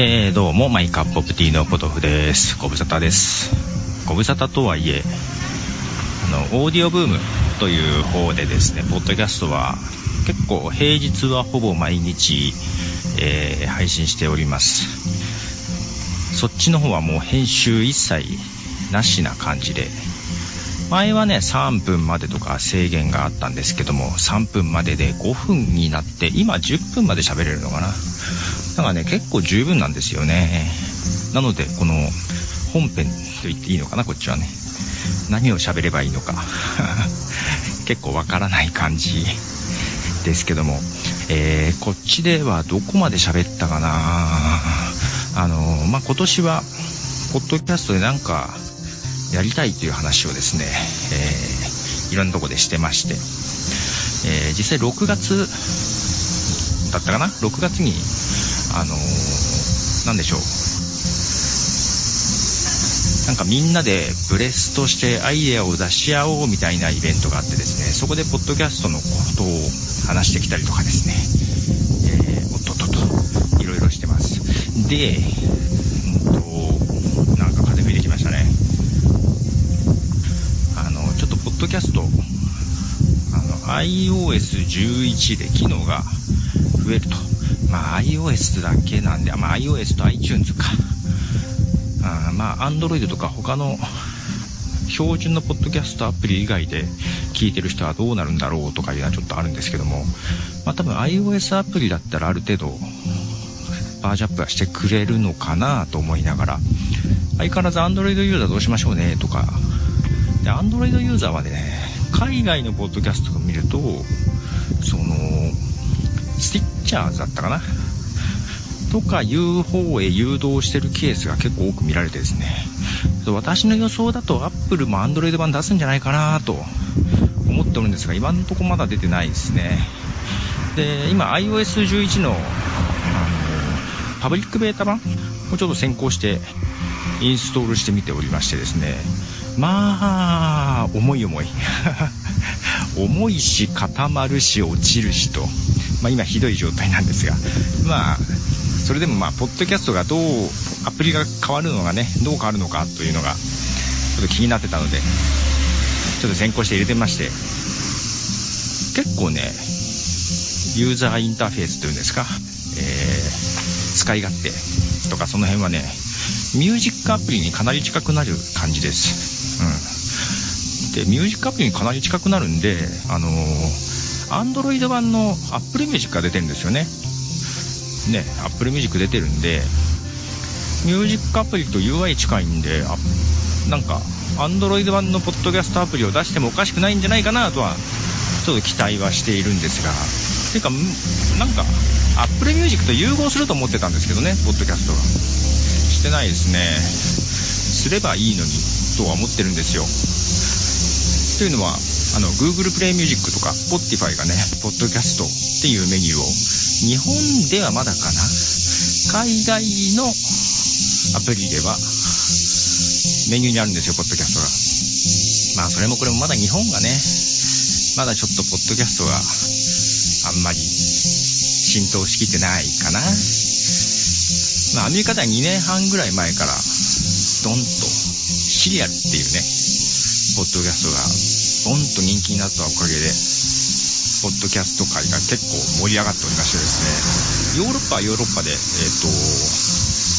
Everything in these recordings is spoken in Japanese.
えー、どうも、 My Cup of Tea のポトフです。ご無沙汰です。ご無沙汰とはいえ、あの、 Audioboom という方でですね、ポッドキャストは結構平日はほぼ毎日、えー、配信しております。そっちの方はもう編集一切なしな感じで、前はね、3分までとか制限があったんですけども、3分までで5分になって、今10分まで喋れるのかな。だからね、結構十分なんですよね。なので、この本編と言っていいのかな、こっちはね。何を喋ればいいのか。結構わからない感じですけども、えー、こっちではどこまで喋ったかなあの、まあ、今年は、ポッドキャストでなんか、やりたいという話をですね、えー、いろんなとこでしてまして、えー、実際6月だったかな ?6 月に、あのー、なんでしょう。なんかみんなでブレスとしてアイデアを出し合おうみたいなイベントがあってですね、そこでポッドキャストのことを話してきたりとかですね、えー、おっとっとっと、いろいろしてます。で、うんと、なんか風吹いてきましたね。あの、ちょっとポッドキャスト、あの、iOS11 で機能が増えると。まあ、iOS だけなんで、まあ、iOS と iTunes か。あまあ、Android とか他の 標準のポッドキャストアプリ以外で聞いてる人はどうなるんだろうとかいうのはちょっとあるんですけども、まあ、多分 iOS アプリだったらある程度バージョンアップはしてくれるのかなと思いながら、相変わらず Android ユーザーどうしましょうねとか。で、Android ユーザーはね、海外のポッドキャストを見ると、その、スティッチャーズだったかなとかいう方へ誘導してるケースが結構多く見られてですね、私の予想だと Apple も Android 版出すんじゃないかなと思っておるんですが、今のところまだ出てないですね。で、今 iOS11 の、あの、パブリックベータ版をちょっと先行してインストールしてみておりましてですね、まあ、重い重い。重いし、固まるし、落ちるしと。まあ今ひどい状態なんですが。まあ、それでもまあ、ポッドキャストがどう、アプリが変わるのがね、どう変わるのかというのが、ちょっと気になってたので、ちょっと先行して入れてまして、結構ね、ユーザーインターフェースというんですか、えー、使い勝手とかその辺はね、ミュージックアプリにかなり近くなる感じです。うん。で、ミュージックアプリにかなり近くなるんで、あのー、Android 版の Apple Music が出てるんですよね。ね、Apple Music 出てるんで、ミュージックアプリと UI 近いんで、なんか、Android 版のポッドキャストアプリを出してもおかしくないんじゃないかなとは、ちょっと期待はしているんですが、ていうか、なんか、Apple Music と融合すると思ってたんですけどね、ポッドキャストが。してないですね。すればいいのにとは思ってるんですよ。というのは、あの、Google Play Music とか Spotify がね、ポッドキャストっていうメニューを、日本ではまだかな海外のアプリでは、メニューにあるんですよ、ポッドキャストが。まあ、それもこれもまだ日本がね、まだちょっとポッドキャストがあんまり浸透しきってないかな。まあ、アメリカでは2年半ぐらい前から、ドンと、シリアルっていうね、ポッドキャストが、ボンと人気になったおかげで、ポッドキャスト界が結構盛り上がっておりましてですね、ヨーロッパはヨーロッパで、えっ、ー、と、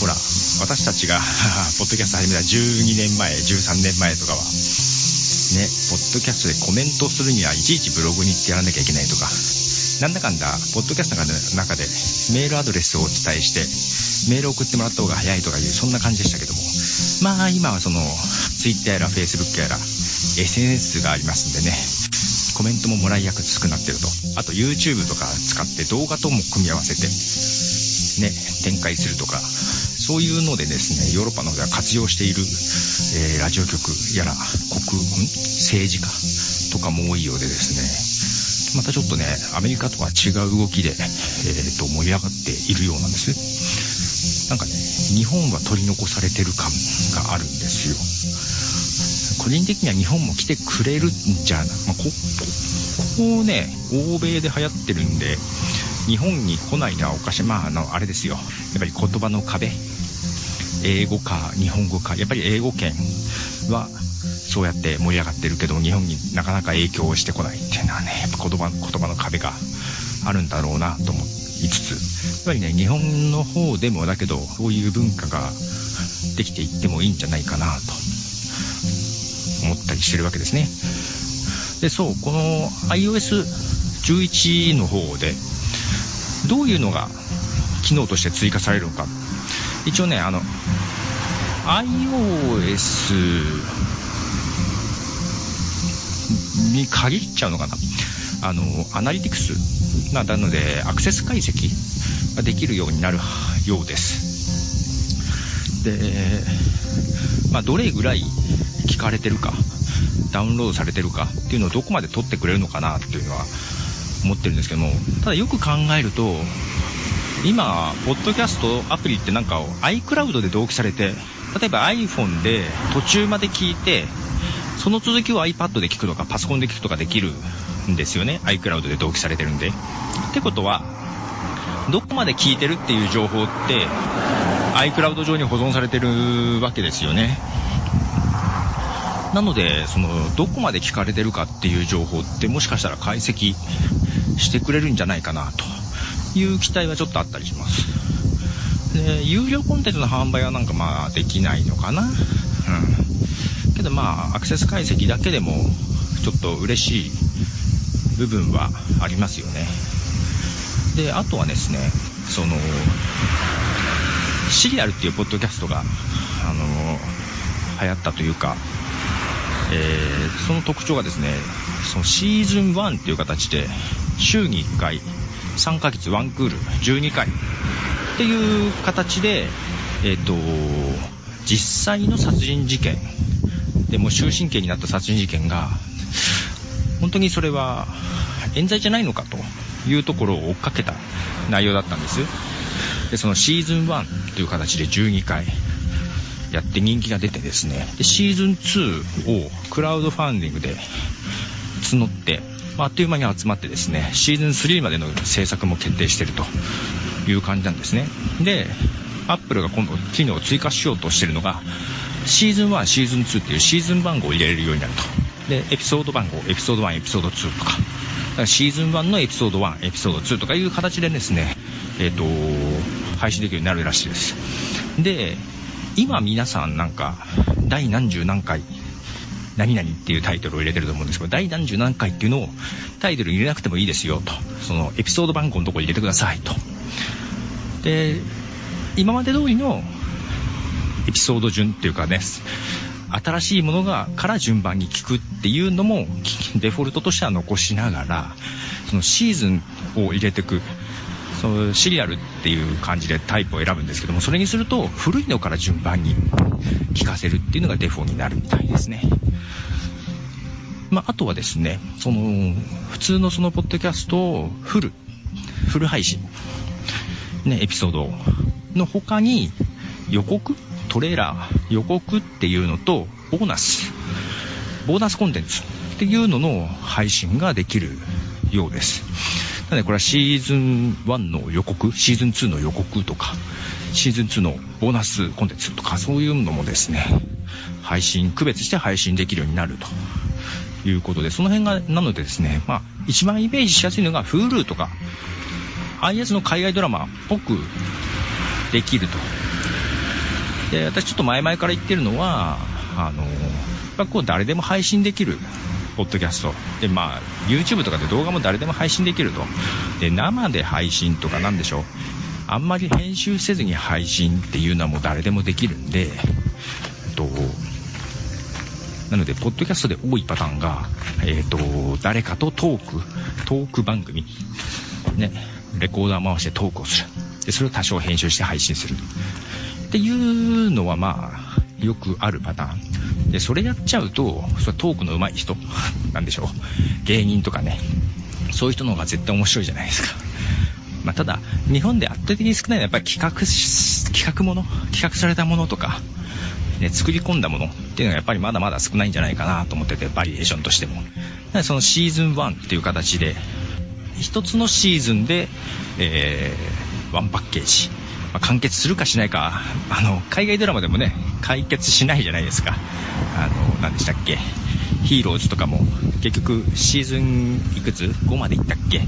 ほら、私たちが ポッドキャスト始めた12年前、13年前とかは、ね、ポッドキャストでコメントするにはいちいちブログに行ってやらなきゃいけないとか、なんだかんだ、ポッドキャストの中でメールアドレスをお伝えして、メール送ってもらった方が早いとかいう、そんな感じでしたけども。まあ今はその、Twitter やら Facebook やら、SNS がありますんでね、コメントももらいやすくなってると。あと YouTube とか使って動画とも組み合わせて、ね、展開するとか、そういうのでですね、ヨーロッパの方では活用している、えー、ラジオ局やら、国、政治家とかも多いようでですね、またちょっとね、アメリカとは違う動きで、えー、と、盛り上がっているようなんです。なんかね、日本は取り残されてる感があるんです。個人的には日本も来てくれるんじゃな、まあ、こ、ここね、欧米で流行ってるんで、日本に来ないのはおかしい。まあ、あの、あれですよ。やっぱり言葉の壁。英語か日本語か。やっぱり英語圏は、そうやって盛り上がってるけど、日本になかなか影響をしてこないっていうのはね、やっぱ言葉、言葉の壁があるんだろうなと思いつつ、やっぱりね、日本の方でもだけど、そういう文化ができていってもいいんじゃないかなと思ったりしてるわけですね。で、そう、この iOS11 の方で、どういうのが機能として追加されるのか。一応ね、あの、iOS に限っちゃうのかな。あの、アナリティクスなので、アクセス解析ができるようになるようです。で、まあ、どれぐらいかれてるか、ダウンロードされてるかっていうのをどこまで取ってくれるのかなっていうのは思ってるんですけども、ただよく考えると、今、ポッドキャストアプリってなんか iCloud で同期されて、例えば iPhone で途中まで聞いて、その続きを iPad で聞くとかパソコンで聞くとかできるんですよね。iCloud で同期されてるんで。ってことは、どこまで聞いてるっていう情報って iCloud 上に保存されてるわけですよね。なので、その、どこまで聞かれてるかっていう情報ってもしかしたら解析してくれるんじゃないかなという期待はちょっとあったりします。で、有料コンテンツの販売はなんかまあできないのかな。うん。けどまあ、アクセス解析だけでもちょっと嬉しい部分はありますよね。で、あとはですね、その、シリアルっていうポッドキャストが、あの、流行ったというか、えー、その特徴がですね、そのシーズン1っていう形で、週に1回、3ヶ月1クール、12回っていう形で、えっ、ー、と、実際の殺人事件、でも終身刑になった殺人事件が、本当にそれは冤罪じゃないのかというところを追っかけた内容だったんです。で、そのシーズン1という形で12回やって人気が出てですね、で、シーズン2をクラウドファンディングで募って、まあ、あっという間に集まってですね、シーズン3までの制作も決定しているという感じなんですね。で、アップルが今度機能を追加しようとしているのが、シーズン1、シーズン2っていうシーズン番号を入れれるようになると。で、エピソード番号、エピソード1、エピソード2とか、かシーズン1のエピソード1、エピソード2とかいう形でですね、えっ、ー、と、配信できるようになるらしいです。で、今皆さんなんか、第何十何回、何々っていうタイトルを入れてると思うんですけど、第何十何回っていうのをタイトル入れなくてもいいですよと。そのエピソード番号のとこ入れてくださいと。で、今まで通りのエピソード順っていうかね、新しいものがから順番に聞くっていうのもデフォルトとしては残しながらそのシーズンを入れていくそのシリアルっていう感じでタイプを選ぶんですけどもそれにすると古いのから順番に聞かせるっていうのがデフォになるみたいですね。まあ、あとはですね、その、普通のそのポッドキャストをフル、フル配信、ね、エピソードの他に予告トレーラー、予告っていうのと、ボーナス、ボーナスコンテンツっていうのの配信ができるようです。なのでこれはシーズン1の予告、シーズン2の予告とか、シーズン2のボーナスコンテンツとか、そういうのもですね、配信、区別して配信できるようになるということで、その辺が、なのでですね、まあ、一番イメージしやすいのが Hulu とか、ああいうやつの海外ドラマっぽくできると。で、私ちょっと前々から言ってるのは、あの、やっこう誰でも配信できるポッドキャスト。で、まあ、YouTube とかで動画も誰でも配信できると。で、生で配信とかなんでしょう。あんまり編集せずに配信っていうのはもう誰でもできるんで、と、なので、ポッドキャストで多いパターンが、えっ、ー、と、誰かとトーク、トーク番組、ね、レコーダー回してトークをする。で、それを多少編集して配信する。っていうのはまあ、よくあるパターン。で、それやっちゃうと、それトークの上手い人、なんでしょう。芸人とかね。そういう人の方が絶対面白いじゃないですか。まあ、ただ、日本で圧倒的に少ないのはやっぱり企画、企画もの、企画されたものとか、ね、作り込んだものっていうのはやっぱりまだまだ少ないんじゃないかなと思ってて、バリエーションとしても。そのシーズン1っていう形で、一つのシーズンで、えー、ワンパッケージ、まあ、完結するかしないか、あの、海外ドラマでもね、解決しないじゃないですか。あの、何でしたっけ？ヒーローズとかも、結局、シーズンいくつ ?5 まで行ったっけ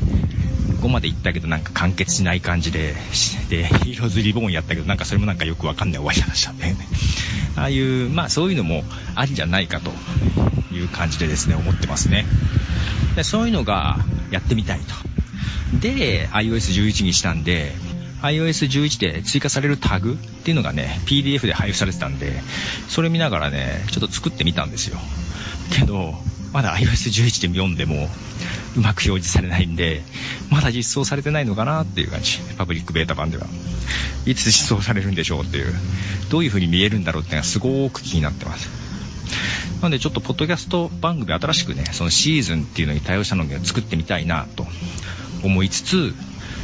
?5 まで行ったけどなんか完結しない感じで、で、ヒーローズリボーンやったけど、なんかそれもなんかよくわかんない終わり方したんだよね。ああいう、まあそういうのもありじゃないかという感じでですね、思ってますね。でそういうのがやってみたいと。で、iOS11 にしたんで、iOS11 で追加されるタグっていうのがね、PDF で配布されてたんで、それ見ながらね、ちょっと作ってみたんですよ。けど、まだ iOS11 で読んでも、うまく表示されないんで、まだ実装されてないのかなっていう感じ。パブリックベータ版では。いつ実装されるんでしょうっていう、どういう風に見えるんだろうっていうのがすごく気になってます。なのでちょっとポッドキャスト番組新しくね、そのシーズンっていうのに対応したのを作ってみたいなと思いつつ、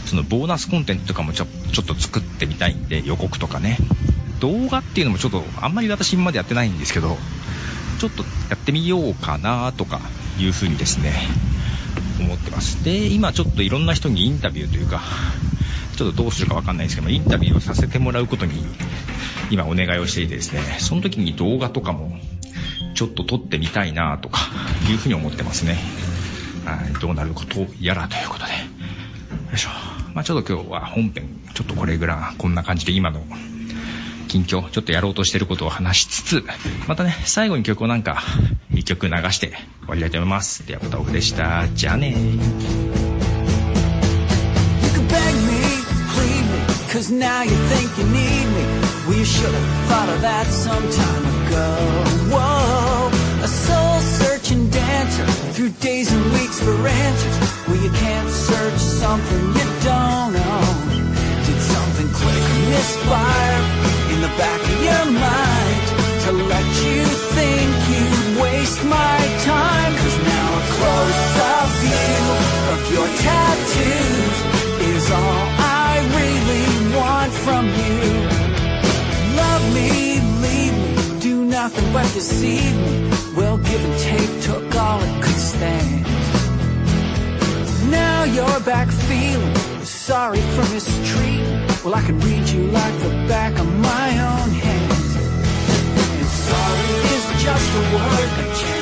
そのボーナスコンテンツとかもちょちょっと作ってみたいんで、予告とかね。動画っていうのもちょっとあんまり私今までやってないんですけど、ちょっとやってみようかなとかいうふうにですね、思ってます。で、今ちょっといろんな人にインタビューというか、ちょっとどうするかわかんないですけどインタビューをさせてもらうことに今お願いをしていてですね、その時に動画とかもちょっと撮ってみたいなとかいうふうに思ってますね。はい、どうなることやらということで。よいしょ。ちょっと今日は本編、ちょっとこれぐらい、こんな感じで今の近況、ちょっとやろうとしてることを話しつつ、またね、最後に曲をなんか、一曲流して終わりたいと思います。では、ポタオフでした。じゃあね。You can't search something you don't own Did something click or misfire in the back of your mind to let you think you'd waste my time. Cause now a close-up view of your tattoos is all I really want from you. Love me, leave me, do nothing but deceive me. Well, give and take Now you're back feeling sorry for mistreatment well, I can read you like the back of my own hand. And sorry is just a word,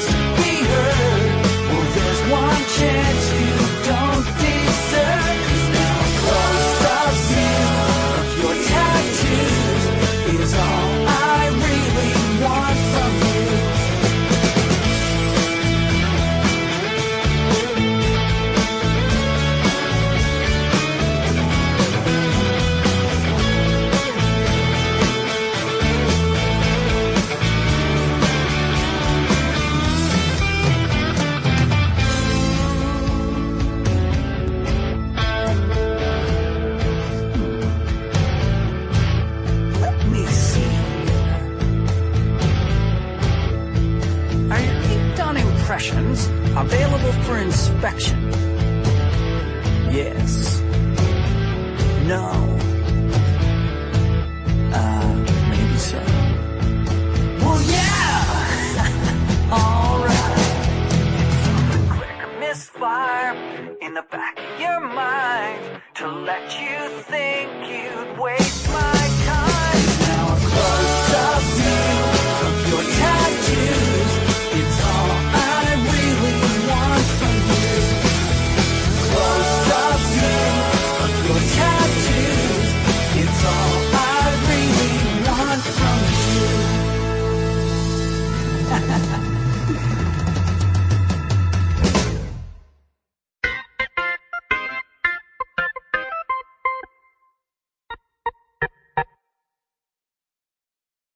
inspection. Yes. No. Uh, maybe so. Well, yeah! Alright. Quick misfire in the back of your mind to let you think you'd waste my